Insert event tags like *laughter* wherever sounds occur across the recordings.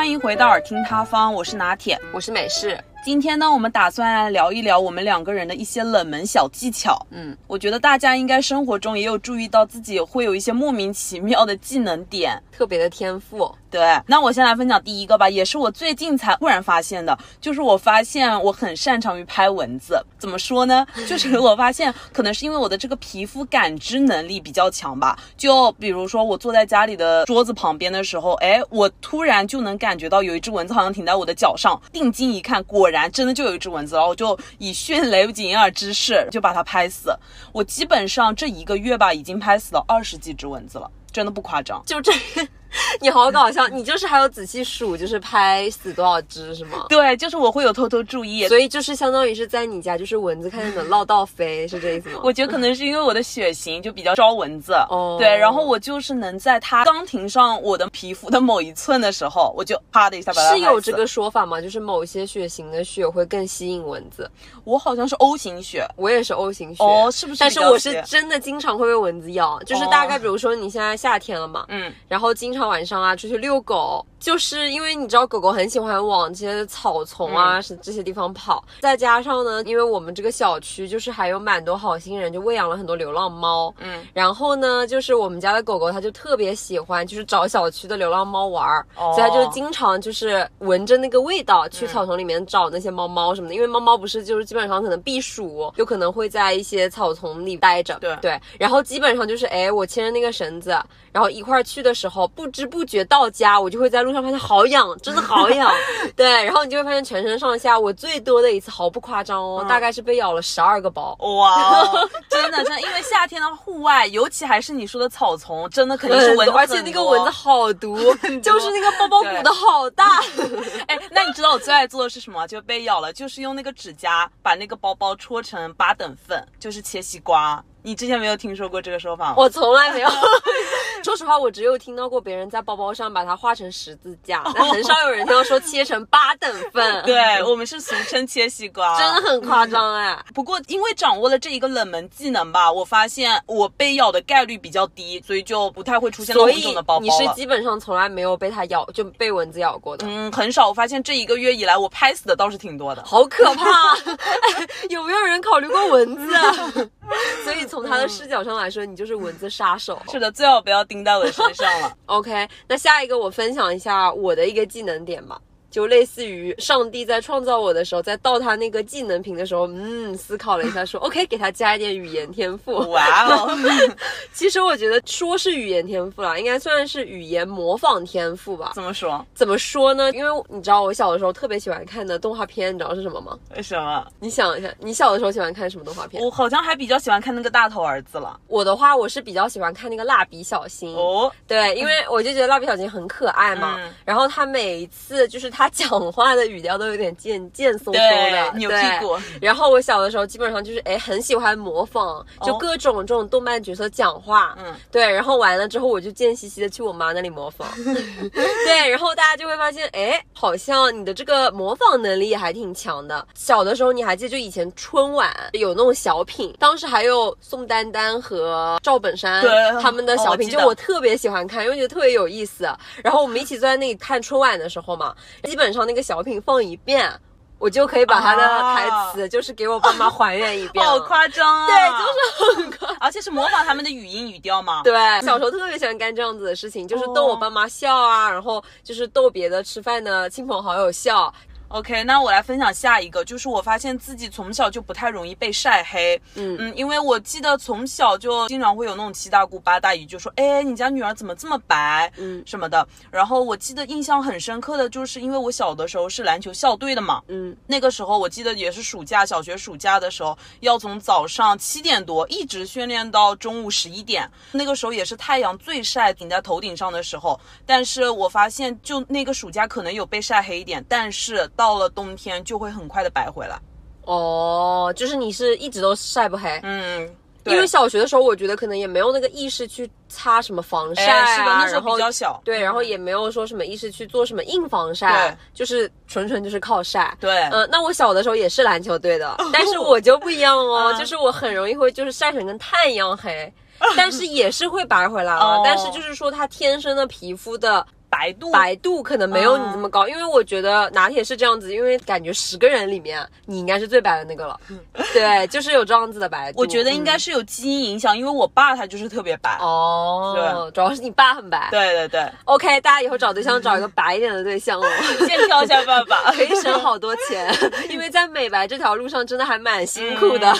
欢迎回到耳听他方，我是拿铁。我是美式，今天呢，我们打算来聊一聊我们两个人的一些冷门小技巧。嗯，我觉得大家应该生活中也有注意到自己会有一些莫名其妙的技能点。特别的天赋。对，那我先来分享第一个吧，也是我最近才忽然发现的，就是我发现我很擅长于拍蚊子。怎么说呢？就是我发现可能是因为我的这个皮肤感知能力比较强吧。就比如说我坐在家里的桌子旁边的时候，哎，我突然就能感觉到有一只蚊子好像停在我的脚上，定睛一看，果然真的就有一只蚊子，然后我就以迅雷不及掩耳之势就把它拍死。我基本上这一个月吧，已经拍死了二十几只蚊子了，真的不夸张。就这，*laughs* 你好搞笑，你就是还有仔细数，就是拍死多少只是吗？对，就是我会有偷偷注意，所以就是相当于是在你家，就是蚊子看见能绕道飞，是这意思吗？*laughs* 我觉得可能是因为我的血型就比较招蚊子，哦。对，然后我就是能在它刚停上我的皮肤的某一寸的时候，我就啪的一下把它是有这个，说法吗？就是某些血型的血会更吸引蚊子。我好像是 O 型血，我也是 O 型血，哦是不是但是我是真的经常会被蚊子咬，就是大概比如说你现在夏天了嘛，嗯，然后经常晚上啊出去遛狗，就是因为你知道狗狗很喜欢往这些草丛啊是这些地方跑，再加上呢，因为我们这个小区就是还有蛮多好心人就喂养了很多流浪猫，嗯，然后呢，就是我们家的狗狗它就特别喜欢就是找小区的流浪猫玩儿，哦。所以它就经常就是闻着那个味道去草丛里面找那些猫猫什么的，因为猫猫不是就是基本上可能避暑，有可能会在一些草丛里待着，对。对，然后基本上就是哎，我牵着那个绳子，然后一块儿去的时候，不知不觉到家，我就会在路上发现好痒，真的好痒，*laughs* 对，然后你就会发现全身上下，我最多的一次毫不夸张哦，嗯大概是被咬了十二个包。哇哦，*laughs* 真的真的，因为夏天的户外，尤其还是你说的草丛，真的肯定是蚊子而且那个蚊子好毒，*laughs* 就是那个包包鼓的好大。哎，那你知道我最爱做的是什么？就被咬了，就是用那个指甲把那个包包戳成八等份，就是切西瓜。你之前没有听说过这个说法吗？我从来没有，*laughs* *laughs* 说实话，我只有听到过别人在包包上把它画成十字架，*laughs* 但很少有人听到说切成八等份。对我们是俗称切西瓜，真的很夸张哎。不过因为掌握了这一个冷门技能吧，我发现我被咬的概率比较低，所以就不太会出现那种的包包你是。基本上从来没有被它咬，就被蚊子咬过的。嗯，很少。我发现这一个月以来，我拍死的倒是挺多的。好可怕！哎有没有人考虑过蚊子啊？*laughs* 所以从他的视角上来说，你就是蚊子杀手。是的，最好不要叮在我的身上了。*laughs* OK，那下一个我分享一下我的一个技能点吧。就类似于上帝在创造我的时候，在倒他那个技能瓶的时候，嗯，思考了一下，说 OK，给他加一点语言天赋。哇哦，*laughs* 其实我觉得说是语言天赋啦，应该算是语言模仿天赋吧。怎么说？怎么说呢？因为你知道我小的时候特别喜欢看的动画片，你知道是什么吗？为什么？你想一下，你小的时候喜欢看什么动画片？我好像还比较喜欢看那个大头儿子了。我的话，我是比较喜欢看那个蜡笔小新。哦，对，因为我就觉得蜡笔小新很可爱嘛，嗯然后他每一次就是他讲话的语调都有点贱贱嗖嗖的，，扭屁对股。然后我小的时候基本上就是哎很喜欢模仿，就哦各种这种动漫角色讲话，嗯，对，然后完了之后我就贱兮兮的去我妈那里模仿，*laughs* 对，然后大家就会发现，哎，好像你的这个模仿能力还挺强的。小的时候你还记得就以前春晚有那种小品，当时还有宋丹丹和赵本山对他们的小品，哦我就我特别喜欢看，因为觉得特别有意思。然后我们一起坐在那里看春晚的时候嘛，基本上那个小品放一遍。我就可以把他的台词，就是给我爸妈还原一遍了。好夸张啊！对，就是很夸而且是模仿他们的语音语调嘛？对，小时候特别喜欢干这样子的事情，就是逗我爸妈笑啊，然后就是逗别的吃饭的亲朋好友笑。OK，那我来分享下一个，就是我发现自己从小就不太容易被晒黑。嗯嗯，因为我记得从小就经常会有那种七大姑八大姨就说，哎，你家女儿怎么这么白，嗯什么的。然后我记得印象很深刻的就是，因为我小的时候是篮球校队的嘛，嗯，那个时候我记得也是暑假，小学暑假的时候，要从早上七点多一直训练到中午十一点。那个时候也是太阳最晒顶在头顶上的时候，但是我发现就那个暑假可能有被晒黑一点，但是到了冬天就会很快的白回来。哦，就是你是一直都晒不黑。嗯，因为小学的时候，我觉得可能也没有那个意识去擦什么防晒啊，哎是的，那时候比较小。对，然后嗯也没有说什么意识去做什么硬防晒对，就是纯纯就是靠晒。对，嗯、那我小的时候也是篮球队的，但是我就不一样哦，嗯就是我很容易会就是晒成跟炭一样黑，*laughs* 但是也是会白回来了。哦但是就是说它天生的皮肤的白白度，白度可能没有你这么高，因为我觉得拿铁是这样子，因为感觉十个人里面你应该是最白的那个了。对，就是有这样子的白度。我觉得应该是有基因影响，因为我爸他就是特别白。哦，主要是你爸很白。对对对。OK，大家以后找对象找一个白一点的对象哦，*laughs* 先挑一下爸爸，*laughs* 可以省好多钱，*laughs* 因为在美白这条路上真的还蛮辛苦的。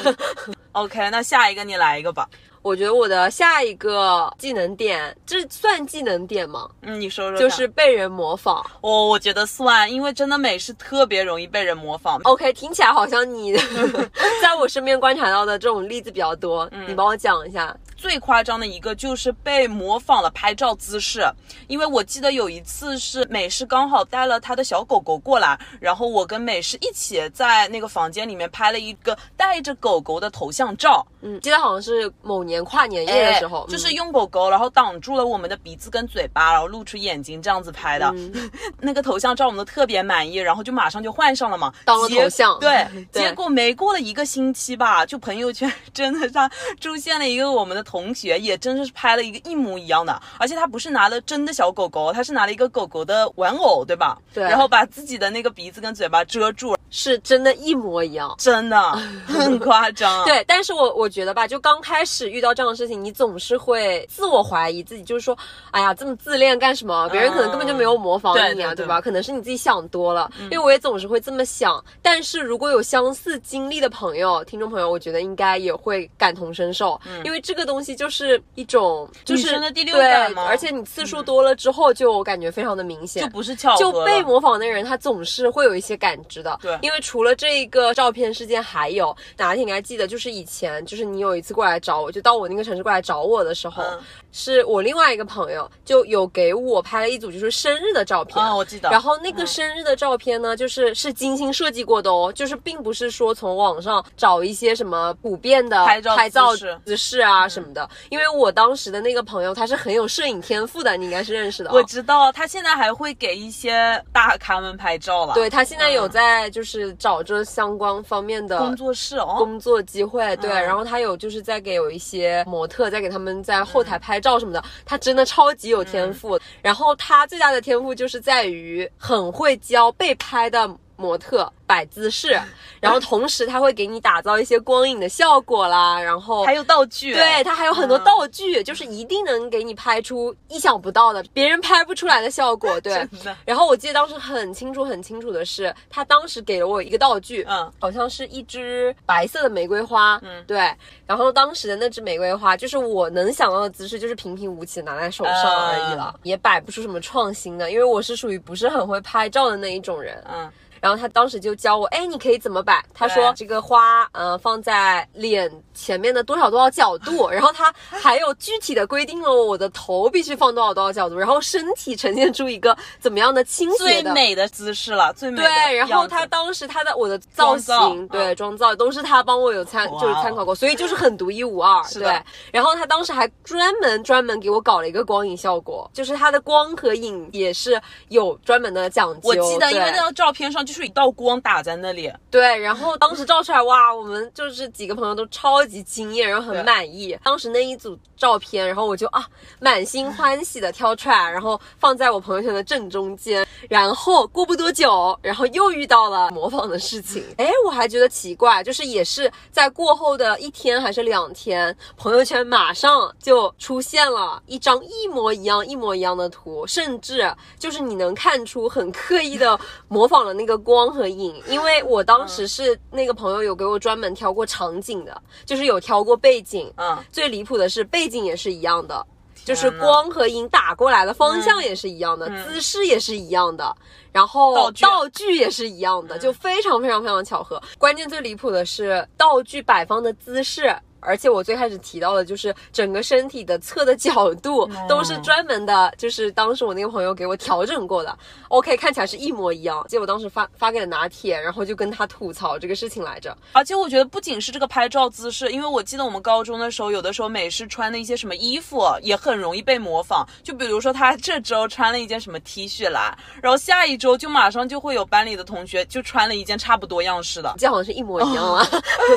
OK，那下一个你来一个吧。我觉得我的下一个技能点，这算技能点吗？嗯，你说说。就是被人模仿。我我觉得算，因为真的美是特别容易被人模仿。OK，听起来好像你 *laughs* 在我身边观察到的这种例子比较多，嗯、你帮我讲一下。最夸张的一个就是被模仿了拍照姿势，因为我记得有一次是美式刚好带了他的小狗狗过来，然后我跟美式一起在那个房间里面拍了一个带着狗狗的头像照。嗯，记得好像是某年跨年夜的时候，哎、就是用狗狗然后挡住了我们的鼻子跟嘴巴，然后露出眼睛这样子拍的。嗯、*laughs* 那个头像照我们都特别满意，然后就马上就换上了嘛，当了头像。对，*laughs* 对结果没过了一个星期吧，就朋友圈真的上出现了一个我们的同学，也真的是拍了一个一模一样的，而且他不是拿了真的小狗狗，他是拿了一个狗狗的玩偶，对吧？对。然后把自己的那个鼻子跟嘴巴遮住，是真的一模一样，真的 *laughs* 很夸张。对，但是我我觉得吧，就刚开始遇到这样的事情，你总是会自我怀疑自己，就是说，哎呀，这么自恋干什么？别人可能根本就没有模仿你啊，嗯、对,对,对吧？可能是你自己想多了。嗯、因为我也总是会这么想。但是如果有相似经历的朋友、听众朋友，我觉得应该也会感同身受，嗯、因为这个东西就是一种就是的第六感对，而且你次数多了之后，就感觉非常的明显，就不是巧合。就被模仿的人，他总是会有一些感知的。对，因为除了这个照片事件，还有哪天你还记得，就是以前就是你有一次过来找我，就到我那个城市过来找我的时候，嗯、是我另外一个朋友就有给我拍了一组就是生日的照片。啊、哦，我记得。然后那个生日的照片呢，就是是精心设计过的哦，就是并不是说从网上找一些什么普遍的拍照姿姿势啊什么的。嗯、因为我当时的那个朋友他是很有摄影天赋的，你应该是认识的、哦。我知道，他现在还会给一些大咖们拍照了。对他现在有在就是找着相关方面的工作室哦，工作机会。对，嗯、然后他有就是在给有一些模特在给他们在后台拍照什么的，他真的超级有天赋。嗯、然后他最大的天赋就是在于很会教被拍的模特摆姿势，然后同时他会给你打造一些光影的效果啦，然后还有道具，对他还有很多道具，嗯、就是一定能给你拍出意想不到的、别人拍不出来的效果。对，然后我记得当时很清楚、很清楚的是，他当时给了我一个道具，嗯，好像是一支白色的玫瑰花，嗯，对，然后当时的那支玫瑰花，就是我能想到的姿势，就是平平无奇拿在手上而已了，嗯、也摆不出什么创新的，因为我是属于不是很会拍照的那一种人，嗯。然后他当时就教我，哎，你可以怎么摆？他说这个花，呃，放在脸前面的多少多少角度，*laughs* 然后他还有具体的规定了我的头必须放多少多少角度，然后身体呈现出一个怎么样的倾斜的最美的姿势了，最美对。然后他当时他的我的造型，对妆造都是他帮我有参就是参考过，所以就是很独一无二。对。然后他当时还专门专门给我搞了一个光影效果，就是他的光和影也是有专门的讲究。我记得，因为那张照片上。就是一道光打在那里，对，然后当时照出来，哇，我们就是几个朋友都超级惊艳，然后很满意。当时那一组照片，然后我就啊满心欢喜的挑出来，然后放在我朋友圈的正中间。然后过不多久，然后又遇到了模仿的事情。*laughs* 哎，我还觉得奇怪，就是也是在过后的一天还是两天，朋友圈马上就出现了一张一模一样、一模一样的图，甚至就是你能看出很刻意的模仿了那个。光和影，因为我当时是那个朋友有给我专门挑过场景的，就是有挑过背景。嗯，最离谱的是背景也是一样的，就是光和影打过来的方向也是一样的，嗯、姿势也是一样的，然后道具也是一样的，就非常非常非常巧合。关键最离谱的是道具摆放的姿势。而且我最开始提到的就是整个身体的侧的角度 *laughs* 都是专门的，就是当时我那个朋友给我调整过的。OK，看起来是一模一样。结果当时发发给了拿铁，然后就跟他吐槽这个事情来着。而且我觉得不仅是这个拍照姿势，因为我记得我们高中的时候，有的时候美式穿的一些什么衣服也很容易被模仿。就比如说他这周穿了一件什么 T 恤来，然后下一周就马上就会有班里的同学就穿了一件差不多样式的，*laughs* 这好像是一模一样啊。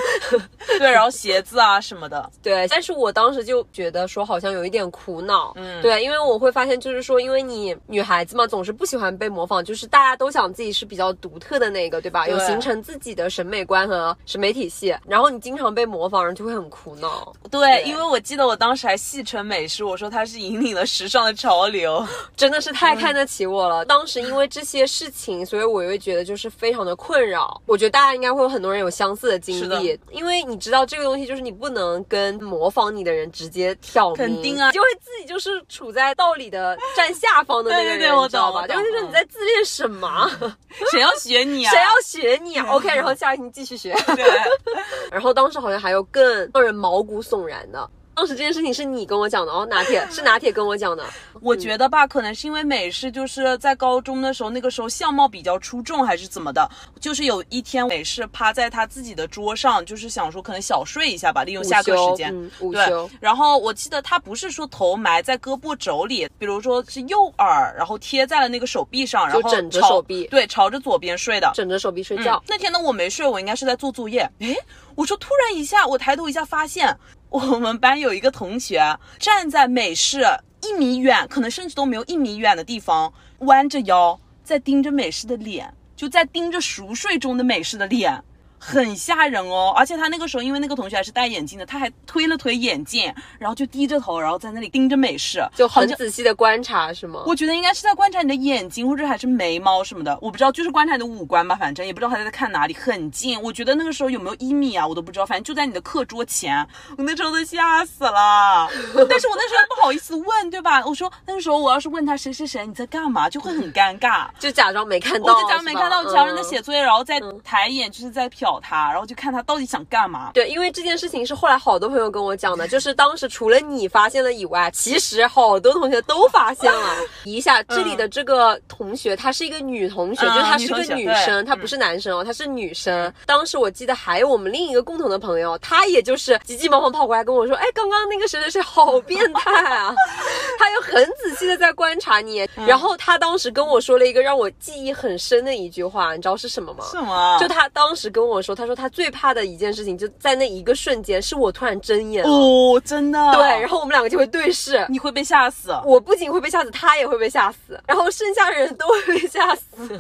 *laughs* 对，然后鞋子啊。啊什么的。对，但是我当时就觉得说好像有一点苦恼，嗯对，因为我会发现就是说，因为你女孩子嘛，总是不喜欢被模仿，就是大家都想自己是比较独特的那个，对吧？对有形成自己的审美观和审美体系，然后你经常被模仿，人就会很苦恼。对，对因为我记得我当时还戏称美式，我说它是引领了时尚的潮流。*laughs* 真的是太看得起我了。当时因为这些事情，所以我也会觉得就是非常的困扰。我觉得大家应该会有很多人有相似的经历，因为你知道这个东西就是你不能跟模仿你的人直接挑明，肯定啊就会自己就是处在道理的占下方的那个人，对对对我你知道吧？就是说你在自恋什么？*laughs* 谁要学你啊？谁要学你啊？OK，然后下一题继续学。对，*laughs* 然后当时好像还有更让人毛骨悚然的。当时这件事情是你跟我讲的哦，拿铁是拿铁跟我讲的。*laughs* 我觉得吧，可能是因为美式就是在高中的时候，那个时候相貌比较出众，还是怎么的？就是有一天美式趴在他自己的桌上，就是想说可能小睡一下吧，利用下课时间。午休嗯午对，然后我记得他不是说头埋在胳膊肘里，比如说是右耳，然后贴在了那个手臂上，然后枕着手臂对，朝着左边睡的。枕着手臂睡觉。那天呢，我没睡，我应该是在做作业。诶，我说突然一下，我抬头一下，发现我们班有一个同学站在美式一米远，可能甚至都没有一米远的地方，弯着腰在盯着美式的脸，就在盯着熟睡中的美式的脸。很吓人哦，而且他那个时候，因为那个同学还是戴眼镜的，他还推了推眼镜，然后就低着头，然后在那里盯着美式，就很仔细的观察，是吗？我觉得应该是在观察你的眼睛，或者还是眉毛什么的，我不知道，就是观察你的五官吧，反正也不知道他在看哪里，很近。我觉得那个时候有没有一米啊，我都不知道，反正就在你的课桌前，我那时候都吓死了。*laughs* 但是我那时候不好意思问，对吧？我说那个时候我要是问他谁谁谁你在干嘛，就会很尴尬。*laughs* 就假装没看到，我就假装没看到，是吧假装在写嗯作业，然后再抬眼就是在瞟他，然后就看他到底想干嘛。对，因为这件事情是后来好多朋友跟我讲的，*laughs* 就是当时除了你发现了以外，其实好多同学都发现了。*laughs* 一下，这里的这个同学她是一个女同学，嗯就是她是个女生，她不是男生哦，她是女生。当时我记得还有我们另一个共同的朋友，他也就是急急忙忙跑过来跟我说，哎，刚刚那个谁谁谁好变态啊！*laughs* 他又很仔细的在观察你，然后他当时跟我说了一个让我记忆很深的一句话，你知道是什么吗？什么？就他当时跟我说，他说他最怕的一件事情，就在那一个瞬间，是我突然睁眼了。哦，真的。对，然后我们两个就会对视。你会被吓死。我不仅会被吓死，他也会被吓死，然后剩下人都会被吓死，*laughs* 就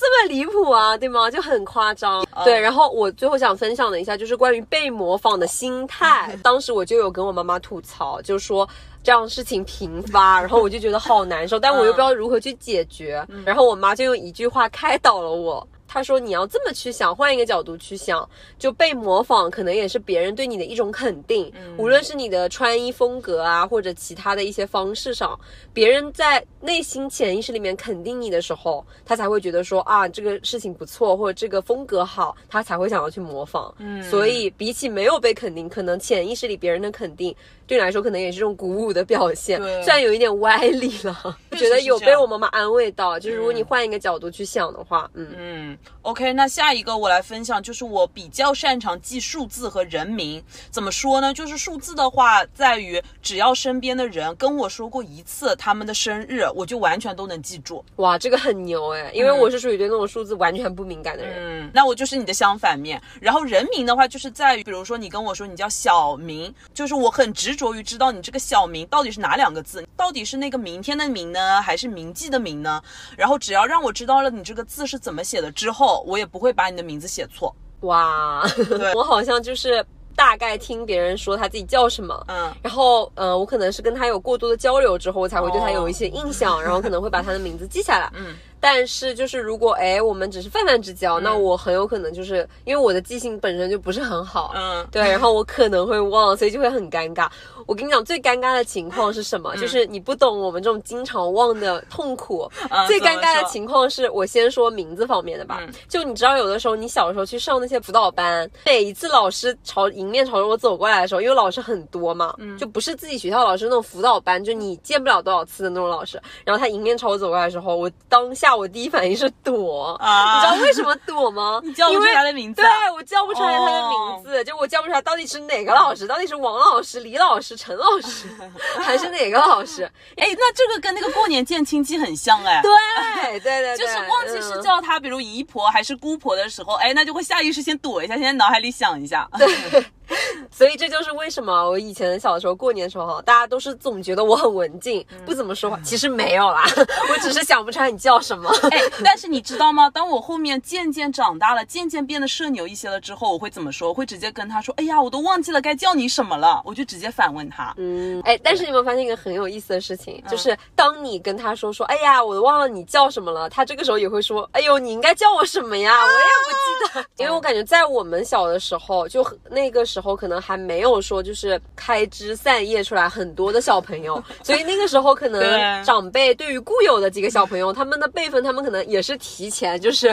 这么离谱啊，对吗？就很夸张。对，然后我最后想分享的一下，就是关于被模仿的心态。当时我就有跟我妈妈吐槽，就说。这样事情频发，然后我就觉得好难受，但我又不知道如何去解决。然后我妈就用一句话开导了我，她说：“你要这么去想，换一个角度去想，就被模仿可能也是别人对你的一种肯定，无论是你的穿衣风格啊，或者其他的一些方式上，别人在内心潜意识里面肯定你的时候，他才会觉得说啊这个事情不错，或者这个风格好，他才会想要去模仿。嗯，所以比起没有被肯定，可能潜意识里别人的肯定对你来说可能也是这种鼓舞的表现。对虽然有一点歪理了，*laughs* 确觉得有被我妈妈安慰到，就是如果你换一个角度去想的话，嗯嗯，OK，那下一个我来分享，就是我比较擅长记数字和人名。怎么说呢？就是数字的话，在于只要身边的人跟我说过一次他们的生日，我就完全都能记住。哇，这个很牛哎，因为我是属于对那种数字完全不敏感的人。嗯，那我就是你的相反面。然后人名的话，就是在于，比如说你跟我说你叫小明，就是我很执着于知道你这个小名到底是哪两个字，到底是那个明天的明呢，还是铭记的铭呢？然后只要让我知道了你这个字是怎么写的之后，我也不会把你的名字写错。哇，我好像就是大概听别人说他自己叫什么，嗯，然后呃，我可能是跟他有过多的交流之后，我才会对他有一些印象，然后可能会把他的名字记下来。嗯。但是就是如果哎我们只是泛泛之交，那我很有可能就是因为我的记性本身就不是很好，嗯对，然后我可能会忘，所以就会很尴尬。我跟你讲，最尴尬的情况是什么？就是你不懂我们这种经常忘的痛苦。嗯最尴尬的情况是我先说名字方面的吧，嗯就你知道，有的时候你小时候去上那些辅导班，每一次老师朝迎面朝着我走过来的时候，因为老师很多嘛，嗯就不是自己学校老师那种辅导班，就你见不了多少次的那种老师。然后他迎面朝我走过来的时候，我当下我第一反应是躲，啊你知道为什么躲吗？*laughs* 你叫不出他的名字对啊我叫不出来他的名字，就我叫不出来到底是哪个老师，到底是王老师、李老师、陈老师，*laughs* 还是哪个老师？*laughs* 哎，那这个跟那个过年见亲戚很像哎。对对对对，就是忘记是嗯叫他，比如姨婆还是姑婆的时候，哎，那就会下意识先躲一下，先在脑海里想一下。*laughs* 所以这就是为什么我以前小的时候过年的时候，大家都是总觉得我很文静，不怎么说话。其实没有啦，*laughs* 我只是想不出来你叫什么。哎，但是你知道吗？当我后面渐渐长大了，渐渐变得社牛一些了之后，我会怎么说？我会直接跟他说：“哎呀，我都忘记了该叫你什么了。”我就直接反问他。嗯，哎，但是你有没有发现一个很有意思的事情，就是当你跟他说说：“哎呀，我都忘了你叫什么了。”他这个时候也会说：“哎呦，你应该叫我什么呀？我也不记得。”因为我感觉在我们小的时候，就那个时候可能还没有说就是开枝散叶出来很多的小朋友，所以那个时候可能 *laughs* 长辈对于固有的几个小朋友，他们的辈分，他们可能也是提前就是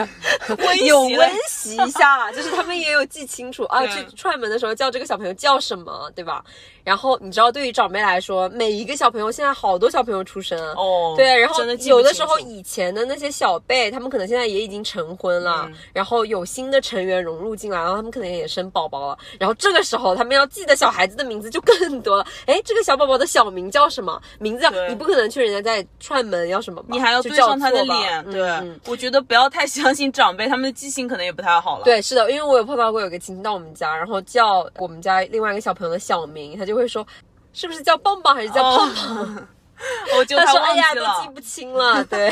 温有温习一下啦，就是他们也有记清楚啊，去串门的时候叫这个小朋友叫什么，对吧？然后你知道，对于长辈来说，每一个小朋友现在好多小朋友出生，哦，对，然后有的时候以前的那些小辈，他们可能现在也已经成婚了，嗯然后有新的成员融入进来，然后他们可能也生宝宝了，然后这个时候他们要记得小孩子的名字就更多了。哎，这个小宝宝的小名叫什么？名字对你不可能去人家家里串门要什么吧？你还要对上他的脸。对我觉得不要太相信长辈，他们的记性可能也不太好了。，对，是的，因为我有碰到过有个亲戚到我们家，然后叫我们家另外一个小朋友的小名，他就会说。是不是叫棒棒还是叫胖胖？*laughs* 我就他说：“他忘哎呀，记都记。不清了。*laughs* ”对，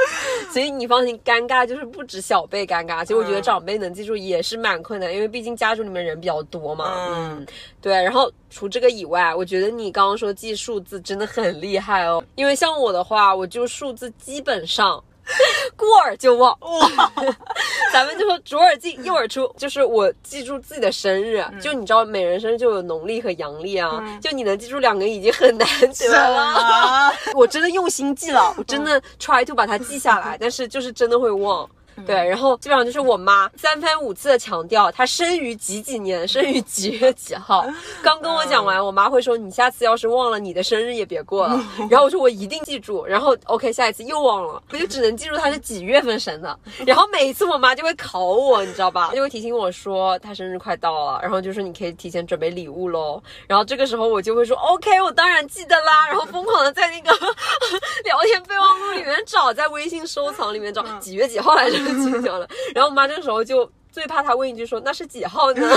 *laughs* 所以你放心，尴尬就是不止小辈尴尬，其实我觉得嗯长辈能记住也是蛮困难，因为毕竟家族里面人比较多嘛。嗯嗯，对。然后除这个以外，我觉得你刚刚说记数字真的很厉害哦，因为像我的话，我就数字基本上。*laughs* 过耳就忘，*laughs* 哇，*laughs* 咱们就说左耳进右耳出，就是我记住自己的生日，嗯。就你知道每人生日就有农历和阳历啊，就你能记住两个已经很难得了。啊，我真的用心记了，我真的 try to 把它记下来，但是就是真的会忘。对，然后基本上就是我妈三番五次的强调她生于几几年，生于几月几号。*laughs* 刚跟我讲完，我妈会说你下次要是忘了你的生日也别过了。然后我说我一定记住。然后 OK，下一次又忘了，我就只能记住她是几月份生的。*laughs* 然后每一次我妈就会考我，你知道吧？就会提醒我说她生日快到了，然后就说你可以提前准备礼物喽。然后这个时候我就会说 OK，我当然记得啦。然后疯狂的在那个 *laughs* 聊天备忘录里面找，在微信收藏里面找几月几号来着，记不掉了。*laughs* 然后我妈这个时候就。最怕她问一句说那是几号呢？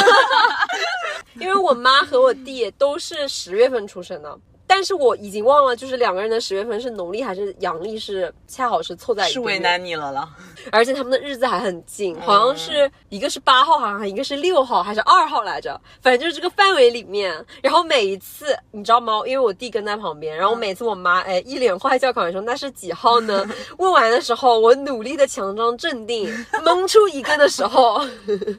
*laughs* 因为我妈和我弟都是十月份出生的，但是我已经忘了，就是两个人的十月份是农历还是阳历，是恰好是凑在一起是为难你了了。而且他们的日子还很近，好像是一个是八号，好像一个是六号还是二号来着，反正就是这个范围里面。然后每一次你知道吗？因为我弟跟在旁边，然后每次我妈哎一脸坏笑考完说那是几号呢？*laughs* 问完的时候，我努力的强装镇定，*laughs* 蒙出一个的时候，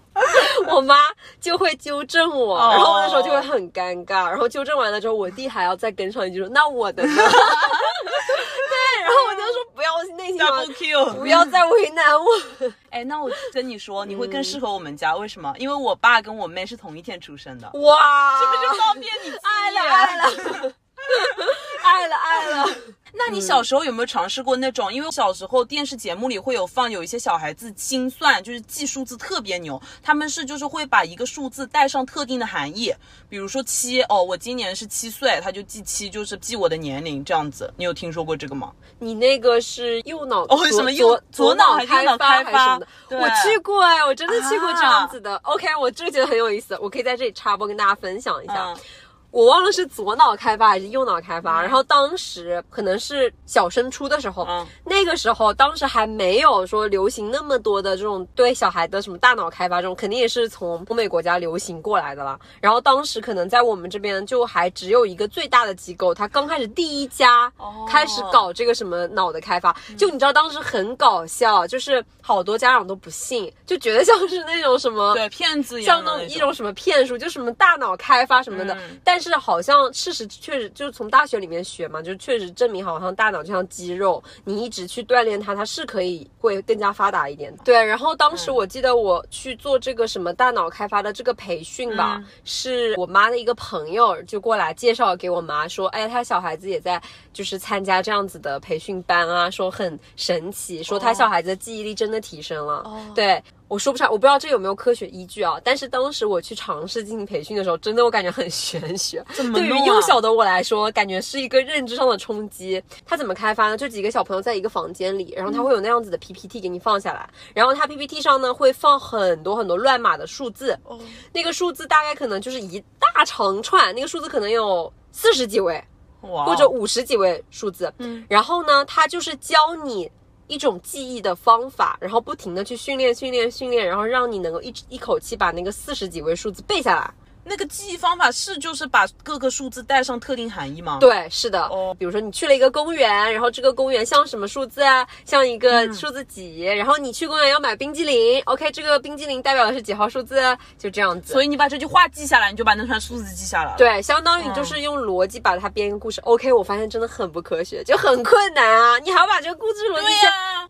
*laughs* 我妈就会纠正我，然后我那时候就会很尴尬。然后纠正完了之后，我弟还要再跟上一句说那我的呢？*laughs* 对，然后我就说不要内心 Double 想 Q，不要再为难我。*laughs* 哎，那我跟你说，你会嗯更适合我们家，为什么？*laughs* 因为我爸跟我妹是同一天出生的，哇，是不是方便你记爱了爱了，爱 *laughs* 了爱了。*laughs* 那你小时候有没有尝试过那种？因为小时候电视节目里会有放有一些小孩子精算，就是记数字特别牛，他们是就是会把一个数字带上特定的含义，比如说七哦，我今年是七岁，他就记七，就是记我的年龄这样子。你有听说过这个吗？你那个是右脑哦左什么右左左脑还是右脑开发还是什么的？我去过哎，我真的去过这样子啊的。OK，我这个觉得很有意思，我可以在这里插播跟大家分享一下。嗯我忘了是左脑开发还是右脑开发，然后当时可能是小升初的时候，嗯。那个时候当时还没有说流行那么多的这种对小孩的什么大脑开发这种，肯定也是从欧美国家流行过来的了。然后当时可能在我们这边就还只有一个最大的机构，它刚开始第一家哦开始搞这个什么脑的开发，就你知道当时很搞笑，就是好多家长都不信，就觉得像是那种什么对，骗子一样像那种一种什么骗术，就什么大脑开发什么的。嗯。但是好像事实确实就是从大学里面学嘛，就确实证明好像大脑就像肌肉，你一直去锻炼它，它是可以会更加发达一点。对，然后当时我记得我去做这个什么大脑开发的这个培训吧，嗯。是我妈的一个朋友就过来介绍给我妈说，哎，他小孩子也在就是参加这样子的培训班啊，说很神奇，说他小孩子的记忆力真的提升了。哦对我说不上，我不知道这有没有科学依据啊。但是当时我去尝试进行培训的时候，真的我感觉很玄学。对于幼小的我来说，感觉是一个认知上的冲击。它怎么开发呢？就几个小朋友在一个房间里，然后他会有那样子的 PPT 给你放下来，然后他 PPT 上呢会放很多很多乱码的数字，哦那个数字大概可能就是一大长串，那个数字可能有四十几位，或者五十几位数字，嗯，然后呢，他就是教你一种记忆的方法，然后不停的去训练、训练、训练，然后让你能够一一口气把那个四十几位数字背下来。那个记忆方法是就是把各个数字带上特定含义吗？，对，是的。哦比如说你去了一个公园，然后这个公园像什么数字啊？像一个嗯数字几？然后你去公园要买冰激凌，OK，这个冰激凌代表的是几号数字？就这样子。所以你把这句话记下来，你就把那串数字记下来了。，对，相当于你就是用逻辑把它编一个故事。OK，我发现真的很不科学，就很困难啊！你还要把这个故事逻辑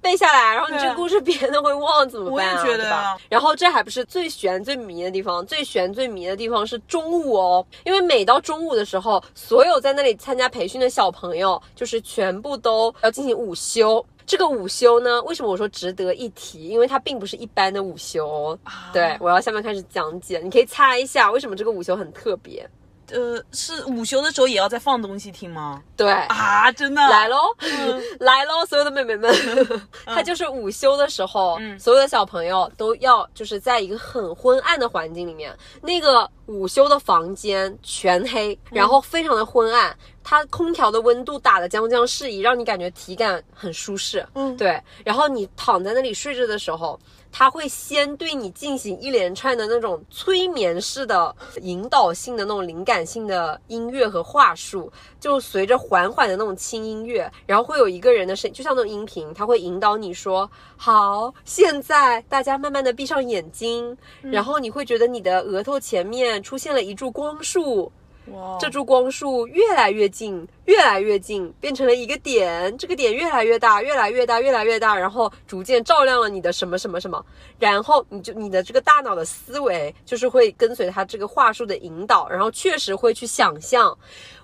背下来，然后你这个故事编的会忘怎么办、啊？我也觉得对吧？然后这还不是最悬最迷的地方，最悬最迷的地方是中午哦，因为每到中午的时候，所有在那里参加培训的小朋友，就是全部都要进行午休。这个午休呢，为什么我说值得一提？因为它并不是一般的午休对，我要下面开始讲解，你可以猜一下为什么这个午休很特别。呃，是午休的时候也要再放东西听吗？对，啊，真的。来喽，嗯。*laughs* 来喽，所有的妹妹们，*laughs* 它就是午休的时候，嗯。所有的小朋友都要就是在一个很昏暗的环境里面，那个午休的房间全黑，然后非常的昏暗，它空调的温度打的将将适宜，让你感觉体感很舒适。嗯对，然后你躺在那里睡着的时候。它会先对你进行一连串的那种催眠式的引导性的那种灵感性的音乐和话术，就随着缓缓的那种轻音乐，然后会有一个人的声，就像那种音频，它会引导你说：“好，现在大家慢慢的闭上眼睛，然后你会觉得你的额头前面出现了一束光束，哇，这株光束越来越近，越来越近，变成了一个点，这个点越来越大，越来越大，越来越大，然后逐渐照亮了你的什么什么什么，然后你就你的这个大脑的思维就是会跟随它这个话术的引导，然后确实会去想象。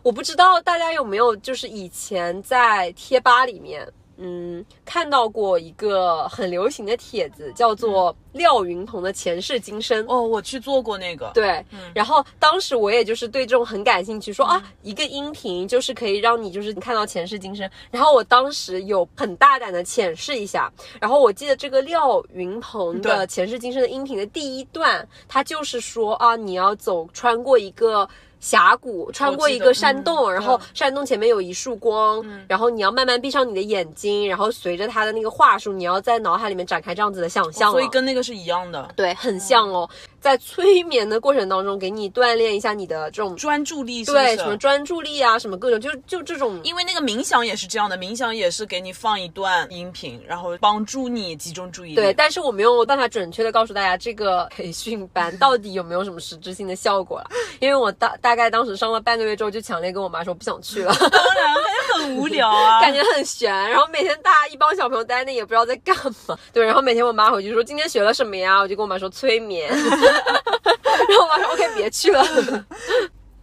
我不知道大家有没有就是以前在贴吧里面。嗯，看到过一个很流行的帖子，叫做廖云鹏的前世今生。哦，我去做过那个，对，然后当时我也就是对这种很感兴趣，说啊，一个音频就是可以让你就是看到前世今生。然后我当时有很大胆的浅试一下，然后我记得这个廖云鹏的前世今生的音频的第一段，他就是说啊，你要走穿过一个。峡谷穿过一个山洞，嗯然后山洞前面有一束光，然后你要慢慢闭上你的眼睛，然后随着他的那个话术，你要在脑海里面展开这样子的想象了。所以跟那个是一样的，对，很像哦。在催眠的过程当中，给你锻炼一下你的这种专注力对什么专注力啊，什么各种，就就这种。因为那个冥想也是这样的，冥想也是给你放一段音频，然后帮助你集中注意力。对，但是我没有办法准确的告诉大家这个 *laughs* 培训班到底有没有什么实质性的效果了，因为我大大概当时上了半个月之后，就强烈跟我妈说我不想去了，当然很无聊啊，*laughs* 感觉很悬。然后每天大家一帮小朋友待那也不知道在干嘛，对。然后每天我妈回去说今天学了什么呀，我就跟我妈说催眠，然后我妈说 OK 别去了。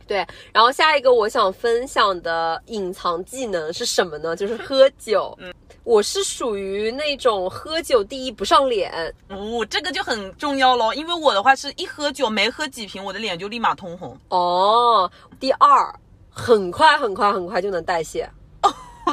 对，然后下一个我想分享的隐藏技能是什么呢？就是喝酒。嗯，我是属于那种喝酒第一不上脸，哦，这个就很重要咯，因为我的话是一喝酒没喝几瓶，我的脸就立马通红。哦，第二，很快很快很快就能代谢，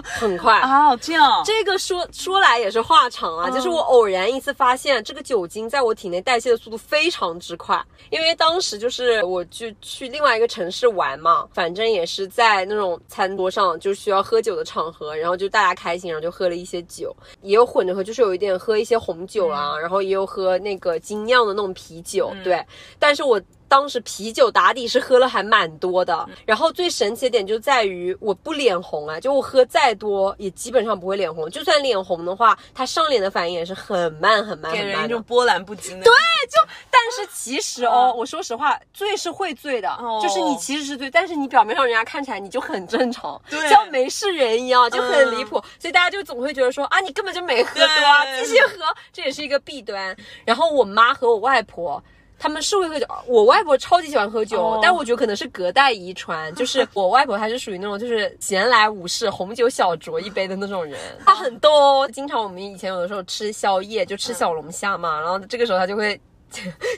*laughs* 很快。啊，这样，这个说说来也是话长啊，嗯就是我偶然一次发现，这个酒精在我体内代谢的速度非常之快。因为当时就是我就去另外一个城市玩嘛，反正也是在那种餐桌上就需要喝酒的场合，然后就大家开心，然后就喝了一些酒，也有混着喝，就是有一点喝一些红酒啊，然后也有喝那个精酿的那种啤酒，对。但是我当时啤酒打底是喝了还蛮多的，然后最神奇的点就在于我不脸红啊，就我喝再多也基本上不会脸红，就算脸红的话，它上脸的反应也是很慢很慢给很慢一种。波澜不惊的。对，就但是其实哦，我说实话，醉是会醉的，哦就是你其实是醉，但是你表面上人家看起来你就很正常，对像没事人一样，就很离嗯谱，所以大家就总会觉得说啊，你根本就没喝多啊，对继续喝，这也是一个弊端。然后我妈和我外婆。他们是会喝酒。我外婆超级喜欢喝酒，哦但我觉得可能是隔代遗传，*laughs* 就是我外婆她是属于那种就是闲来无事红酒小酌一杯的那种人，*laughs* 她很逗哦。经常我们以前有的时候吃宵夜就吃小龙虾嘛，然后这个时候她就会。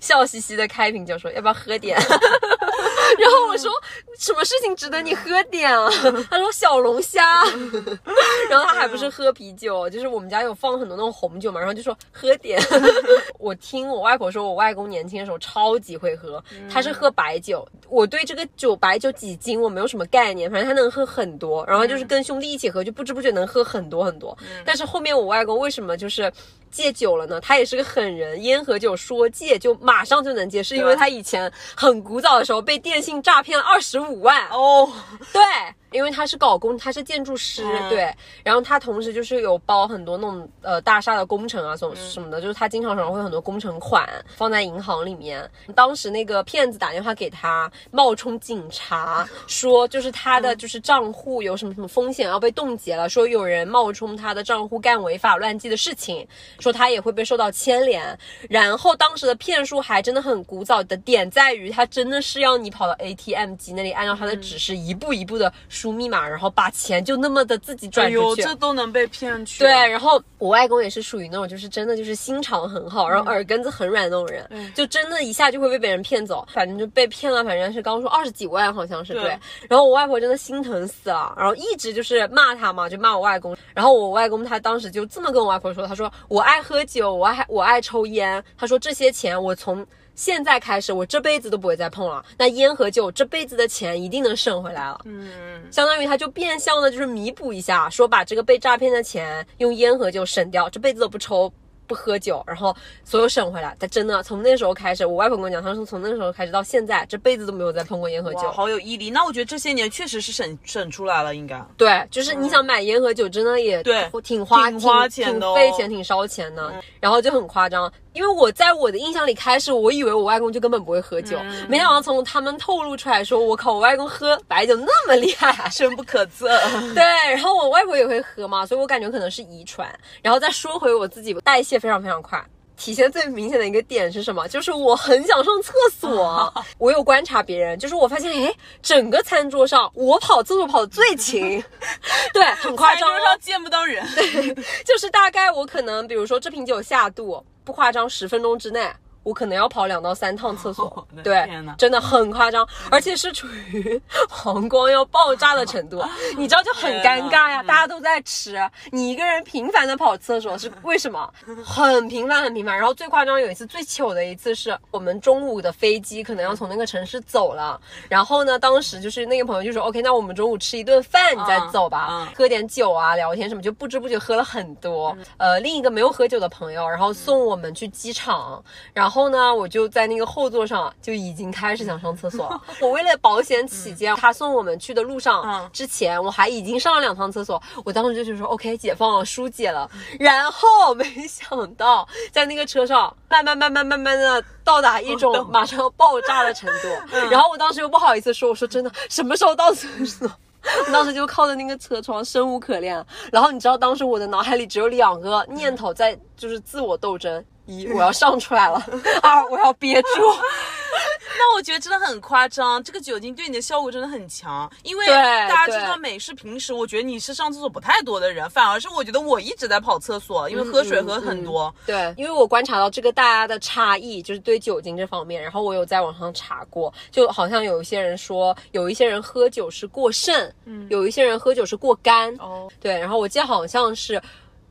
笑嘻嘻的开瓶酒说要不要喝点，然后我说什么事情值得你喝点啊？*laughs* 他说小龙虾，*laughs* 然后他还不是喝啤酒，就是我们家有放很多那种红酒嘛，然后就说喝点。*laughs* 我听我外婆说，我外公年轻的时候超级会喝，他是喝白酒。我对这个酒白酒几斤我没有什么概念，反正他能喝很多，然后就是跟兄弟一起喝，就不知不觉能喝很多很多。但是后面我外公为什么就是戒酒了呢？他也是个狠人，烟和酒说戒就马上就能戒，是因为他以前很古早的时候被电信诈骗了二十五万。哦，对，因为他是搞工，他是建筑师，嗯。对，然后他同时就是有包很多那种呃大厦的工程啊，什么什么的，就是他经常手上会有很多工程款放在银行里面。当时那个骗子打电话给他，冒充警察，*laughs* 说就是他的就是账户有什么什么风险要被冻结了，说有人冒充他的账户干违法乱纪的事情，说他也会被受到牵连。然后当时的骗术还真的很古早的点在于，他真的是要你跑到 ATM 机那里，按照他的指示一步一步的输密码，然后把钱就那么的自己转哎呦，出去。这都能被骗去。对，，然后我外公也是属于那种就是真的就是心肠很好，然后耳根子很软的那种人，就真的一下就会被别人骗走，反正就被骗了，反正是刚刚说二十几万好像是对对。然后我外婆真的心疼死了，然后一直就是骂他嘛，就骂我外公。然后我外公他当时就这么跟我外婆说，他说我爱喝酒，我爱我爱抽烟，他说这些钱我从。现在开始，我这辈子都不会再碰了。那烟和酒，这辈子的钱一定能省回来了。嗯，相当于他就变相的就是弥补一下，说把这个被诈骗的钱用烟和酒省掉，这辈子都不抽。不喝酒，然后所有省回来。他真的从那时候开始，我外婆跟我讲，她说从那时候开始到现在，这辈子都没有再碰过烟和，酒。好有毅力。那我觉得这些年确实是省省出来了，应该。对，就是你想买烟和酒，真的也对挺花挺花钱的哦挺费钱，挺烧钱的。然后就很夸张，因为我在我的印象里开始，我以为我外公就根本不会喝酒，没想到从他们透露出来说，我靠，我外公喝白酒那么厉害。深不可测。*laughs* 对，然后我外婆也会喝嘛，所以我感觉可能是遗传。然后再说回我自己，代谢非常非常快。体现最明显的一个点是什么？就是我很想上厕所。*laughs* 我有观察别人，就是我发现，哎，整个餐桌上我跑厕所跑的最勤，*laughs* 对，很夸张、哦餐桌。上见不到人。对就是大概我可能，比如说这瓶酒下肚，不夸张，十分钟之内。我可能要跑两到三趟厕所对，真的很夸张，而且是处于 *laughs* 膀胱要爆炸的程度，你知道就很尴尬呀，大家都在吃，你一个人频繁的跑厕所是为什么？*laughs* 很频繁，很频繁。然后最夸张有一次最糗的一次是我们中午的飞机可能要从那个城市走了，然后呢，当时就是那个朋友就说，OK，那我们中午吃一顿饭，你再嗯走吧，嗯喝点酒啊，聊天什么，就不知不觉喝了很多。呃，另一个没有喝酒的朋友，然后送我们去机场，然后呢，我就在那个后座上就已经开始想上厕所了。*laughs* 我为了保险起见，他送我们去的路上嗯之前，我还已经上了两趟厕所。我当时就是说，OK，解放了，疏解了。然后没想到在那个车上，慢慢慢慢慢慢的到达一种马上要爆炸的程度。*laughs* 然后我当时又不好意思说，我说真的，什么时候到厕所？*laughs* 我当时就靠着那个车窗，生无可恋。然后你知道，当时我的脑海里只有两个念头在，就是自我斗争：一，我要上出来了；二，我要憋住。*laughs* 那我觉得真的很夸张，这个酒精对你的效果真的很强。因为对大家知道美式平时，我觉得你是上厕所不太多的人，反而是我觉得我一直在跑厕所，因为喝水嗯喝很多。对，因为我观察到这个大家的差异，就是对酒精这方面，然后我有在网上查过，就好像有一些人说，有一些人喝酒是过剩，嗯，有一些人喝酒是过干，哦，对，然后我记得好像是。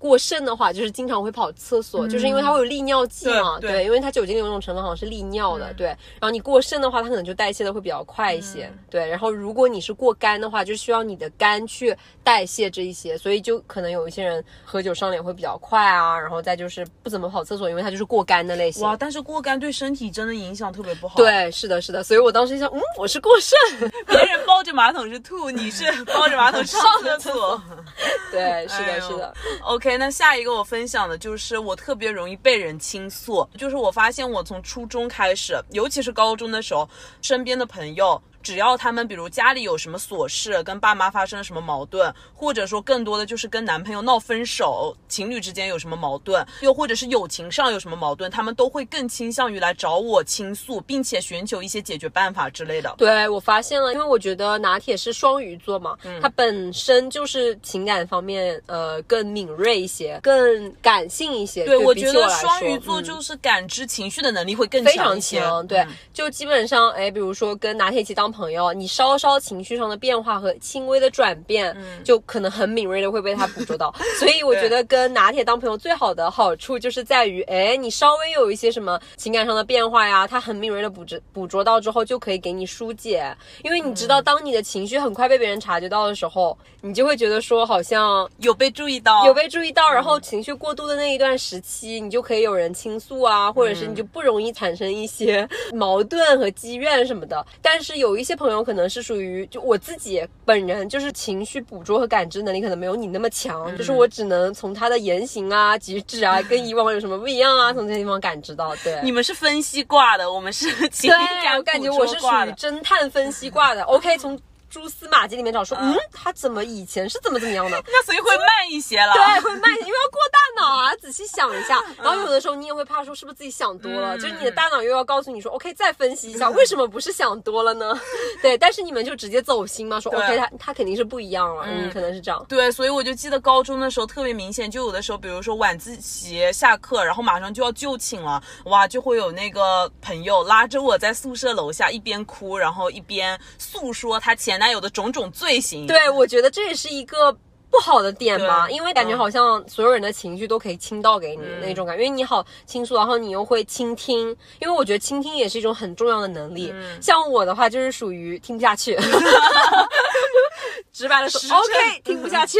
过剩的话，就是经常会跑厕所，就是因为它会有利尿剂嘛，嗯对对因为它酒精里有一种成分好像是利尿的，嗯对。然后你过剩的话，它可能就代谢的会比较快一些，嗯对。然后如果你是过干的话，就需要你的肝去代谢这一些，所以就可能有一些人喝酒上脸会比较快啊，然后再就是不怎么跑厕所，因为它就是过干的类型。哇！但是过干对身体真的影响特别不好。，对，是的，是的，所以我当时就想，嗯，我是过剩，别人抱着马桶是吐，你是抱着马桶上厕所。*laughs* 对，是的，哎是的，OK，那下一个我分享的就是我特别容易被人倾诉，就是我发现我从初中开始，尤其是高中的时候，身边的朋友。只要他们比如家里有什么琐事，跟爸妈发生了什么矛盾，或者说更多的就是跟男朋友闹分手，情侣之间有什么矛盾，又或者是友情上有什么矛盾，他们都会更倾向于来找我倾诉，并且寻求一些解决办法之类的。对我发现了，因为我觉得拿铁是双鱼座嘛，嗯它本身就是情感方面呃更敏锐一些，更感性一些。对，对，我觉得双鱼座嗯就是感知情绪的能力会更非常强一些。强，对，嗯就基本上，哎，比如说跟拿铁一起当朋友，你稍稍情绪上的变化和轻微的转变，嗯就可能很敏锐的会被他捕捉到。*laughs* 所以我觉得跟拿铁当朋友最好的好处就是在于，哎，你稍微有一些什么情感上的变化呀，他很敏锐的捕捉捕捉到之后，就可以给你疏解。因为你知嗯道，当你的情绪很快被别人察觉到的时候，你就会觉得说，好像有被注意到，有被注意到，然后情绪过度的那一段时期，你就可以有人倾诉啊，或者是你就不容易产生一些 *laughs* 矛盾和积怨什么的。但是有一些朋友可能是属于，就我自己本人就是情绪捕捉和感知能力可能没有你那么强，就是我只能从他的言行啊、举止啊，跟以往有什么不一样啊，从这些地方感知到。对，你们是分析挂的，我们是 *laughs* 情对，感我感觉我是属于。侦探分析挂的。OK，从蛛丝马迹里面找说，嗯，他怎么以前是怎么怎么样的？*laughs* 那所以会慢一些了。对，*laughs* 会慢，因为要过大脑啊，仔细想一下。然后有的时候你也会怕说是不是自己想多了，嗯就是你的大脑又要告诉你说，OK，再分析一下，为什么不是想多了呢？*laughs* 对，但是你们就直接走心嘛，说 OK，他他肯定是不一样了，嗯，可能是这样。对，所以我就记得高中的时候特别明显，就有的时候，比如说晚自习下课，然后马上就要就寝了，哇，就会有那个朋友拉着我在宿舍楼下一边哭，然后一边诉说他前男友的种种罪行。对，我觉得这也是一个。不好的点吧，因为感觉嗯好像所有人的情绪都可以倾倒给你嗯那种感觉，因为你好倾诉，然后你又会倾听，因为我觉得倾听也是一种很重要的能力。嗯像我的话，就是属于听不下去，*laughs* 直白的说，OK，*laughs* 听不下去，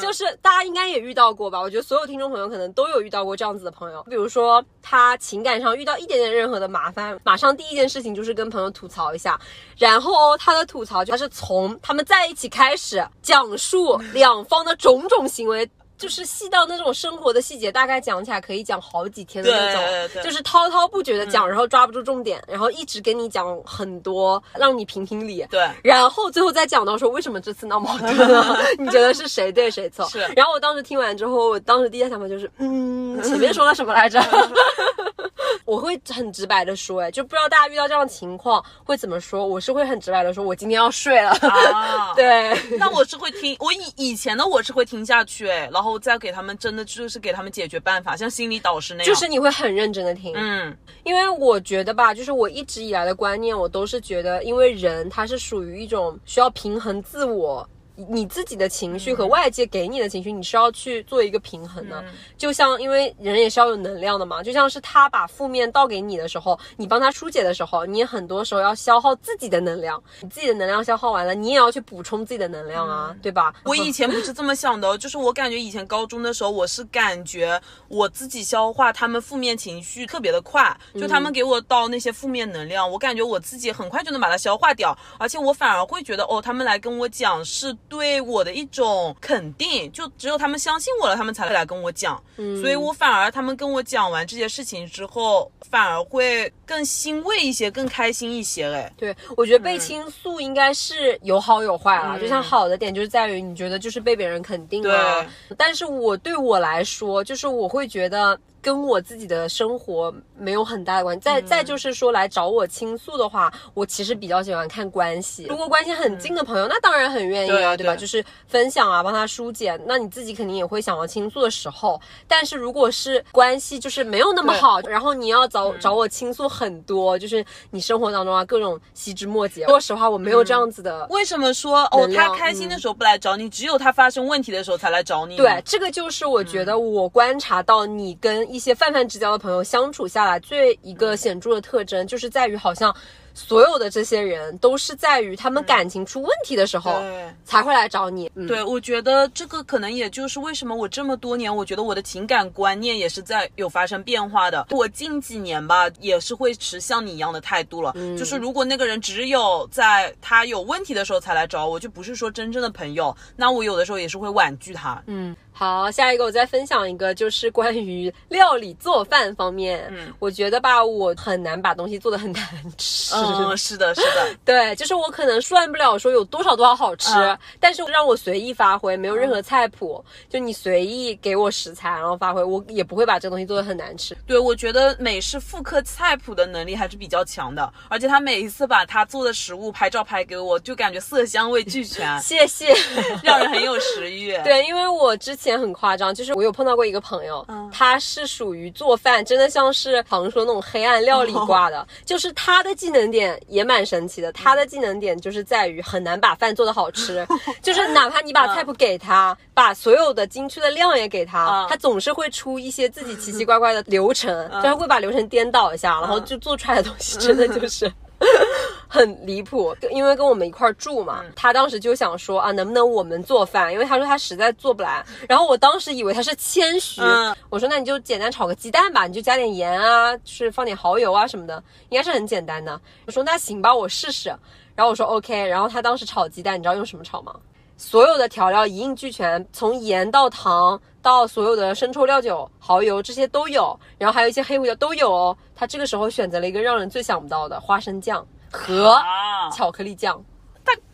就是大家应该也遇到过吧？我觉得所有听众朋友可能都有遇到过这样子的朋友，比如说他情感上遇到一点点任何的麻烦，马上第一件事情就是跟朋友吐槽一下，然后他的吐槽就他是从他们在一起开始讲述两方的种种行为。就是细到那种生活的细节，大概讲起来可以讲好几天的那种，对对对就是滔滔不绝的讲，然后抓不住重点，然后一直跟你讲很多，让你评评理。对然后最后再讲到说为什么这次闹矛盾了，*laughs* 你觉得是谁对谁错？是然后我当时听完之后，我当时第一想法就是，嗯，前面说了什么来着？*laughs* 我会很直白的说，哎，就不知道大家遇到这样的情况会怎么说。我是会很直白的说，我今天要睡了。啊。*laughs* 对，那我是会听，我以以前的我是会听下去，哎，然后再给他们真的就是给他们解决办法，像心理导师那样。就是你会很认真的听，嗯，因为我觉得吧，就是我一直以来的观念，我都是觉得，因为人他是属于一种需要平衡自我。你自己的情绪和外界给你的情绪，你是要去做一个平衡的。就像因为人也是要有能量的嘛，就像是他把负面倒给你的时候，你帮他疏解的时候，你也很多时候要消耗自己的能量。你自己的能量消耗完了，你也要去补充自己的能量啊，对吧？我以前不是这么想的，*laughs* 就是我感觉以前高中的时候，我是感觉我自己消化他们负面情绪特别的快，就他们给我倒那些负面能量，我感觉我自己很快就能把它消化掉，而且我反而会觉得哦，他们来跟我讲是对我的一种肯定，就只有他们相信我了，他们才会来跟我讲，所以我反而他们跟我讲完这些事情之后，反而会更欣慰一些，更开心一些，哎，对，我觉得被倾诉应该是有好有坏啦。嗯就像好的点就是在于你觉得就是被别人肯定啊，但是我对我来说，就是我会觉得。跟我自己的生活没有很大的关系。再、嗯再就是说来找我倾诉的话，我其实比较喜欢看关系。如果关系很近的朋友，那当然很愿意啊，对对吧？对就是分享啊，帮他疏解。那你自己肯定也会想要倾诉的时候。但是如果是关系就是没有那么好，然后你要找找我倾诉很多，就是你生活当中啊各种细枝末节。说实话，我没有这样子的。为什么说哦，他开心的时候不来找你，只有他发生问题的时候才来找你？对，，这个就是我觉得我观察到你跟一些泛泛之交的朋友相处下来最一个显著的特征，就是在于好像所有的这些人都是在于他们感情出问题的时候。才会来找你。嗯，对，我觉得这个可能也就是为什么我这么多年，我觉得我的情感观念也是在有发生变化的。我近几年吧，也是会持像你一样的态度了，就是如果那个人只有在他有问题的时候才来找我，就不是说真正的朋友，那我有的时候也是会婉拒他。嗯，好，下一个我再分享一个，就是关于料理做饭方面。嗯我觉得吧，我很难把东西做的很难吃。嗯，是的，是的，*laughs* 对，就是我可能算不了说有多少多少好吃，嗯但是让我随意发挥，没有任何菜谱，就你随意给我食材，然后发挥，我也不会把这个东西做的很难吃。对，我觉得美式复刻菜谱的能力还是比较强的，而且他每一次把他做的食物拍照拍给我，就感觉色香味俱全，谢谢。*laughs* 让人很有食欲。*laughs* 对，因为我之前很夸张，就是我有碰到过一个朋友，他是属于做饭真的像是常说那种黑暗料理挂的，就是他的技能点也蛮神奇的。他的技能点就是在于很难把饭做的好吃，*laughs* 就是哪怕你把菜谱给他，把所有的精确的量也给他嗯，他总是会出一些自己奇奇怪怪的流程，就他会把流程颠倒一下，然后就做出来的东西真的就是。*laughs* *laughs* 很离谱，因为跟我们一块儿住嘛，他当时就想说啊，能不能我们做饭？因为他说他实在做不来。然后我当时以为他是谦虚，嗯我说那你就简单炒个鸡蛋吧，你就加点盐啊，就是放点蚝油啊什么的，应该是很简单的。我说那行吧，我试试。然后我说 OK，然后他当时炒鸡蛋，你知道用什么炒吗？所有的调料一应俱全，从盐到糖到所有的生抽、料酒、蚝油这些都有，然后还有一些黑胡椒都有哦。他这个时候选择了一个让人最想不到的花生酱和啊，巧克力酱。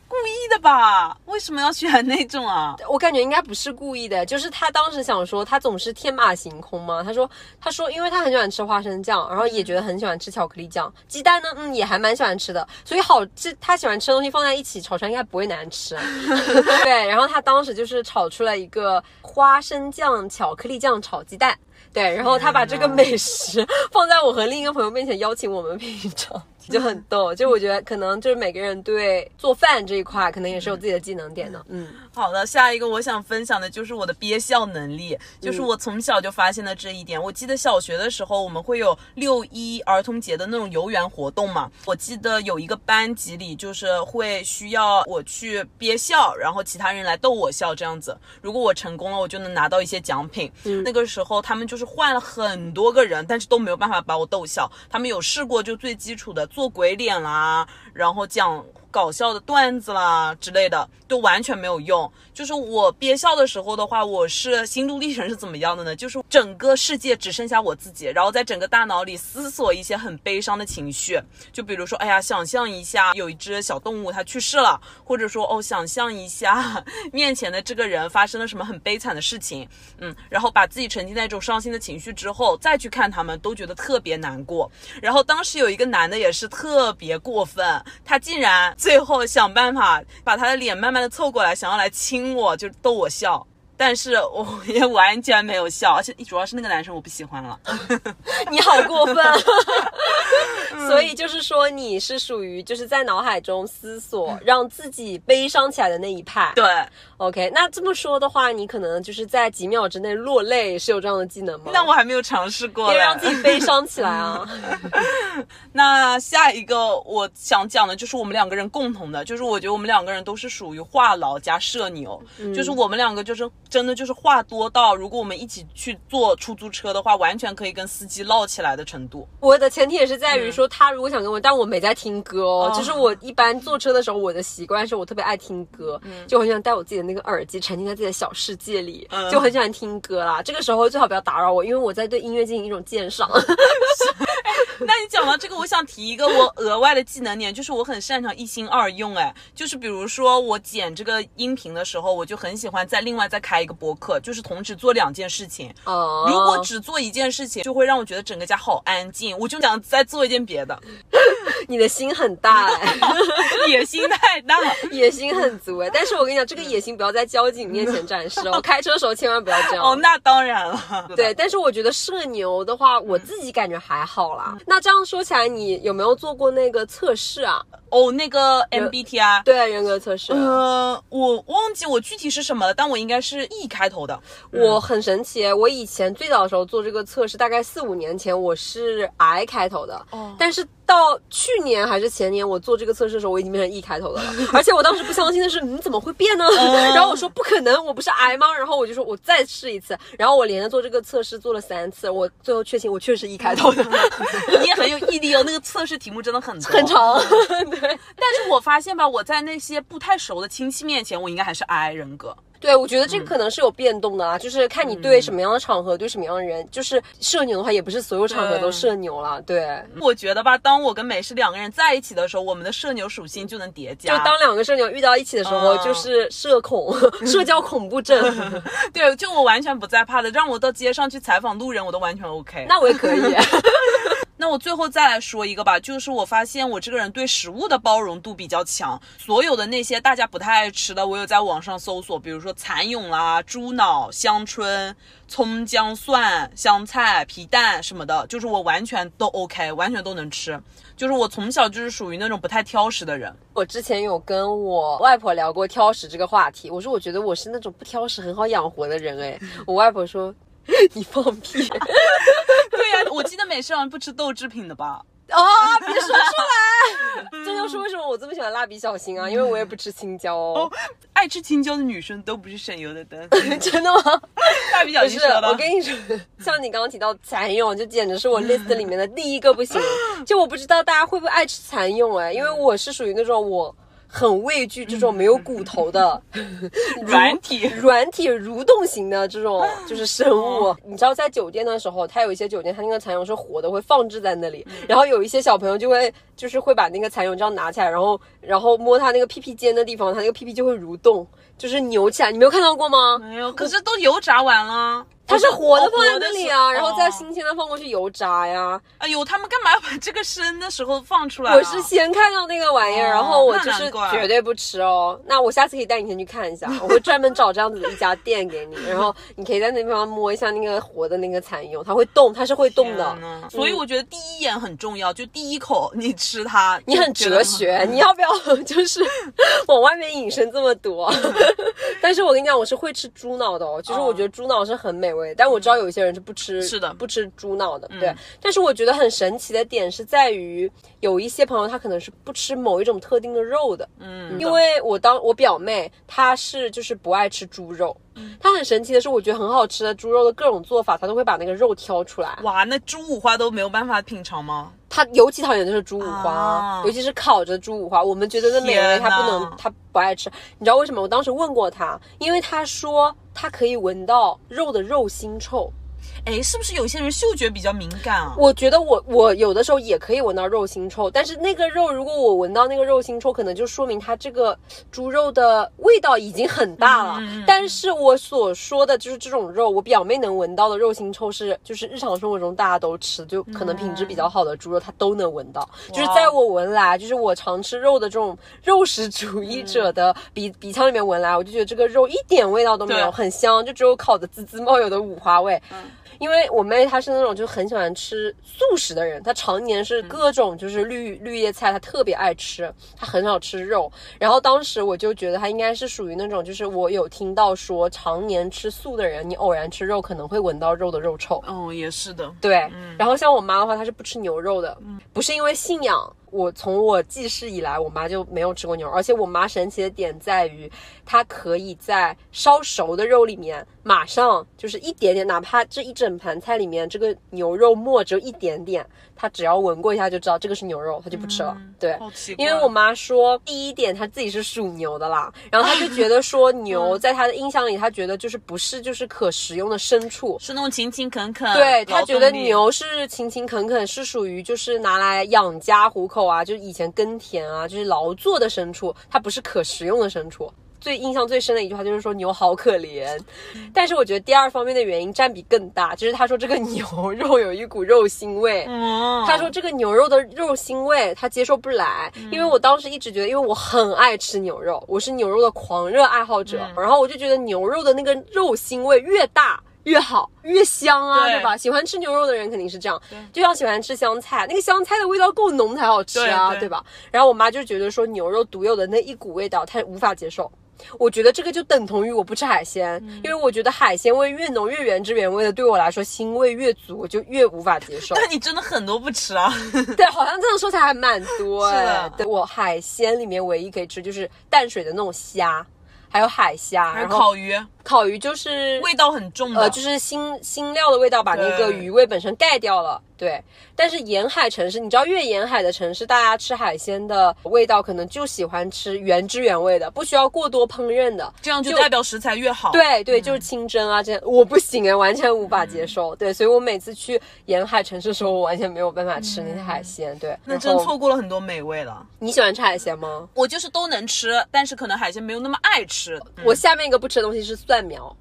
他故意的吧？为什么要选那种啊？我感觉应该不是故意的，就是他当时想说，他总是天马行空嘛。他说，他说，因为他很喜欢吃花生酱，然后也觉得很喜欢吃巧克力酱，鸡蛋呢，嗯，也还蛮喜欢吃的，所以好，吃他喜欢吃的东西放在一起炒出来应该不会难吃。*laughs* 对，然后他当时就是炒出了一个花生酱巧克力酱炒鸡蛋。对，然后他把这个美食放在我和另一个朋友面前，邀请我们品尝，就很逗。就我觉得可能就是每个人对做饭这一块，可能也是有自己的技能点的。嗯，好的，下一个我想分享的就是我的憋笑能力，就是我从小就发现了这一点。我记得小学的时候，我们会有六一儿童节的那种游园活动嘛。我记得有一个班级里，就是会需要我去憋笑，然后其他人来逗我笑这样子。如果我成功了，我就能拿到一些奖品。那个时候他们就是换了很多个人，但是都没有办法把我逗笑。他们有试过就最基础的做鬼脸啦，然后讲搞笑的段子啦之类的，都完全没有用。就是我憋笑的时候的话，我是心路历程是怎么样的呢？就是整个世界只剩下我自己，然后在整个大脑里思索一些很悲伤的情绪，就比如说，哎呀，想象一下有一只小动物它去世了，或者说哦，想象一下 *laughs* 面前的这个人发生了什么很悲惨的事情，嗯，然后把自己沉浸在一种伤心的情绪之后，再去看他们，都觉得特别难过。然后当时有一个男的也是特别过分，他竟然最后想办法把他的脸慢慢的凑过来，想要来亲我，就逗我笑。但是我 *laughs* 也完全没有笑，而且主要是那个男生我不喜欢了。*laughs* 你好过分。*laughs* 所以就是说，你是属于就是在脑海中思索，让自己悲伤起来的那一派。对，OK，那这么说的话，你可能就是在几秒之内落泪，是有这样的技能吗？那我还没有尝试过嘞。别让自己悲伤起来啊！那下一个我想讲的就是我们两个人共同的，就是我觉得我们两个人都是属于话痨加社牛，就是我们两个就是真的就是话多到，如果我们一起去坐出租车的话，完全可以跟司机唠起来的程度。我的前提也是在于说，他如果想跟我，但我没在听歌哦。哦就是我一般坐车的时候，我的习惯是我特别爱听歌，就很喜欢戴我自己的那个耳机，沉浸在自己的小世界里，嗯就很喜欢听歌啦。这个时候最好不要打扰我，因为我在对音乐进行一种鉴赏。*laughs* 那你讲到这个，我想提一个我额外的技能点，就是我很擅长一心二用。哎，就是比如说我剪这个音频的时候，我就很喜欢在另外再开一个博客，就是同时做两件事情。哦，如果只做一件事情，就会让我觉得整个家好安静，我就想再做一件别的，你的心很大哎，*laughs* 野心太大。野心很足哎。但是我跟你讲，这个野心不要在交警面前展示哦，*laughs* 开车的时候千万不要这样。哦，那当然了。对，但是我觉得社牛的话，我自己感觉还好啦。那这样说起来，你有没有做过那个测试啊？哦，那个 MBTI。对，人格测试。呃，我忘记我具体是什么了，但我应该是 E 开头的。我很神奇，我以前最早的时候做这个测试，大概四五年前，我是 I 开头的，哦但是到去年还是前年，我做这个测试的时候，我已经变成 E 开头的了。*laughs* 而且我当时不相信的是，你怎么会变呢？然后我说不可能，我不是 I 吗？然后我就说我再试一次，然后我连着做这个测试做了三次，我最后确信我确实是 E 开头的，*laughs* 你也很有毅力哦，那个测试题目真的很多很。长。*laughs* 对，但是我发现吧，我在那些不太熟的亲戚面前，我应该还是 I 人格。对，我觉得这个可能是有变动的啦，就是看你对什么样的场合，对什么样的人，就是社牛的话，也不是所有场合都社牛了。对，我觉得吧，当我跟美式两个人在一起的时候，我们的社牛属性就能叠加。就当两个社牛遇到一起的时候，嗯就是社恐、*laughs* 社交恐怖症。*laughs* 对，就我完全不在怕的，让我到街上去采访路人，我都完全 OK。那我也可以。*laughs* 那我最后再来说一个吧，就是我发现我这个人对食物的包容度比较强，所有的那些大家不太爱吃的，我有在网上搜索，比如说蚕蛹啦、猪脑、香椿、葱姜蒜、香菜、皮蛋什么的，就是我完全都 OK，完全都能吃。就是我从小就是属于那种不太挑食的人，我之前有跟我外婆聊过挑食这个话题，我说我觉得我是那种不挑食、很好养活的人。哎，我外婆说 *laughs* 你放屁对呀、我记得美式好像不吃豆制品的吧？啊！别说出来，*laughs* 这就是为什么我这么喜欢蜡笔小新啊，因为我也不吃青椒哦。爱吃青椒的女生都不是省油的灯。*laughs* 真的吗？蜡笔小新说的。我跟你说，像你刚刚提到蚕蛹，就简直是我 list 里面的第一个不行。就我不知道大家会不会爱吃蚕蛹哎，因为我是属于那种我很畏惧这种没有骨头的 *laughs* 软体 *laughs* 软体蠕动型的这种就是生物。你知道，在酒店的时候，它有一些酒店，它那个蚕蛹是活的，会放置在那里，然后有一些小朋友就会就是会把那个蚕蛹这样拿起来，然后然后摸它那个屁屁尖的地方，它那个屁屁就会蠕动，就是扭起来。你没有看到过吗？没有，可是都油炸完了。它是活的哦放在那里啊，然后再哦新鲜的放过去油炸呀。哎呦，他们干嘛要把这个生的时候放出来、啊？我是先看到那个玩意儿，哦然后我就是绝对不吃哦。那我下次可以带你先去看一下，我会专门找这样子的一家店给你，然后你可以在那地方摸一下那个活的那个蚕蛹，它会动，它是会动的所以我觉得第一眼很重要，就第一口你吃它，*laughs* 你很哲学，你要不要 *laughs* 就是往外面引申这么多？*laughs* 但是我跟你讲，我是会吃猪脑的哦，其实我觉得猪脑是很美味，但我知道有一些人是不吃，是的。不吃猪脑的，对。但是我觉得很神奇的点是在于，有一些朋友他可能是不吃某一种特定的肉的，嗯，因为我当我表妹她是就是不爱吃猪肉，她很神奇的是，我觉得很好吃的猪肉的各种做法，它都会把那个肉挑出来。哇，那猪五花都没有办法品尝吗？他尤其讨厌的就是猪五花，啊尤其是烤着猪五花，我们觉得那美味，天她不能他，不爱吃。你知道为什么？我当时问过他，因为他说他可以闻到肉的肉腥臭。哎，是不是有些人嗅觉比较敏感啊？我觉得我我有的时候也可以闻到肉腥臭，但是那个肉如果我闻到那个肉腥臭，可能就说明它这个猪肉的味道已经很大了。但是我所说的就是这种肉，我表妹能闻到的肉腥臭是，就是日常生活中大家都吃，就可能品质比较好的猪肉，她都能闻到。就是在我闻来，就是我常吃肉的这种肉食主义者的鼻、鼻腔里面闻来，我就觉得这个肉一点味道都没有，很香，就只有烤的滋滋冒油的五花味。因为我妹她是那种就很喜欢吃素食的人，她常年是各种就是绿绿叶菜，她特别爱吃，她很少吃肉。然后当时我就觉得她应该是属于那种，就是我有听到说常年吃素的人，你偶然吃肉可能会闻到肉的肉臭。哦，也是的。对，然后像我妈的话，她是不吃牛肉的，不是因为信仰。我从我记事以来，我妈就没有吃过牛肉，而且我妈神奇的点在于，她可以在烧熟的肉里面，马上就是一点点，哪怕这一整盘菜里面这个牛肉末只有一点点，她只要闻过一下就知道这个是牛肉，她就不吃了。对，因为我妈说，第一点她自己是属牛的啦，然后她就觉得 *laughs* 说牛在她的印象里，她觉得就是不是就是可食用的牲畜，是那种勤勤恳恳，对她觉得牛是勤勤恳恳，是属于就是拿来养家糊口啊，就是以前耕田啊，就是劳作的牲畜，它不是可食用的牲畜。最印象最深的一句话就是说牛好可怜，*laughs* 但是我觉得第二方面的原因占比更大，就是他说这个牛肉有一股肉腥味，嗯，他说这个牛肉的肉腥味他接受不来，因为我当时一直觉得，因为我很爱吃牛肉，我是牛肉的狂热爱好者，然后我就觉得牛肉的那个肉腥味越大。越好越香啊，对对吧？喜欢吃牛肉的人肯定是这样，就像喜欢吃香菜，那个香菜的味道够浓才好吃啊，对对吧？然后我妈就觉得说牛肉独有的那一股味道，她无法接受。我觉得这个就等同于我不吃海鲜，因为我觉得海鲜味越浓越原汁原味的，对我来说腥味越足，我就越无法接受。但 *laughs* 你真的很多不吃啊，*laughs* 对，好像这样说起来还蛮多哎、是的对我海鲜里面唯一可以吃就是淡水的那种虾，还有海虾，还有烤鱼，烤鱼就是味道很重的，呃，就是新新料的味道把那个鱼味本身盖掉了。对，但是沿海城市，你知道越沿海的城市，大家吃海鲜的味道可能就喜欢吃原汁原味的，不需要过多烹饪的。这样就代表食材越好。对对，就是清蒸啊，这样我不行哎，完全无法接受。对，所以我每次去沿海城市的时候，我完全没有办法吃那些海鲜。对，那真错过了很多美味了。你喜欢吃海鲜吗？我就是都能吃，但是可能海鲜没有那么爱吃。我下面一个不吃的东西是蒜苗。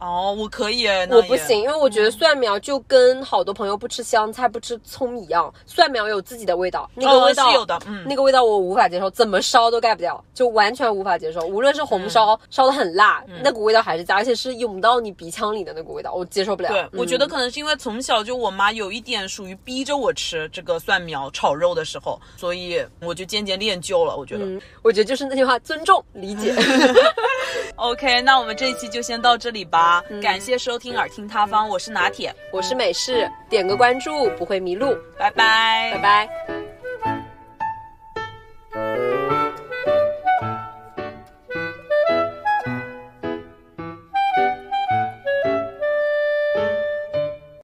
哦，我可以，我不行，因为我觉得蒜苗就跟好多朋友不吃香菜、不吃葱一样，蒜苗有自己的味道，那个味道是有的，嗯，那个味道我无法接受，怎么烧都盖不掉，就完全无法接受。无论是红烧烧的很辣，那股味道还是在，而且是涌到你鼻腔里的那股味道，我接受不了。对，我觉得可能是因为从小就我妈有一点属于逼着我吃这个蒜苗炒肉的时候，所以我就渐渐练就了。我觉得，我觉得就是那句话，尊重理解。*laughs* *laughs* OK，那我们这一期就先到这里吧。感谢收听耳听他方，我是拿铁，我是美式，点个关注不会迷路，拜拜，拜拜。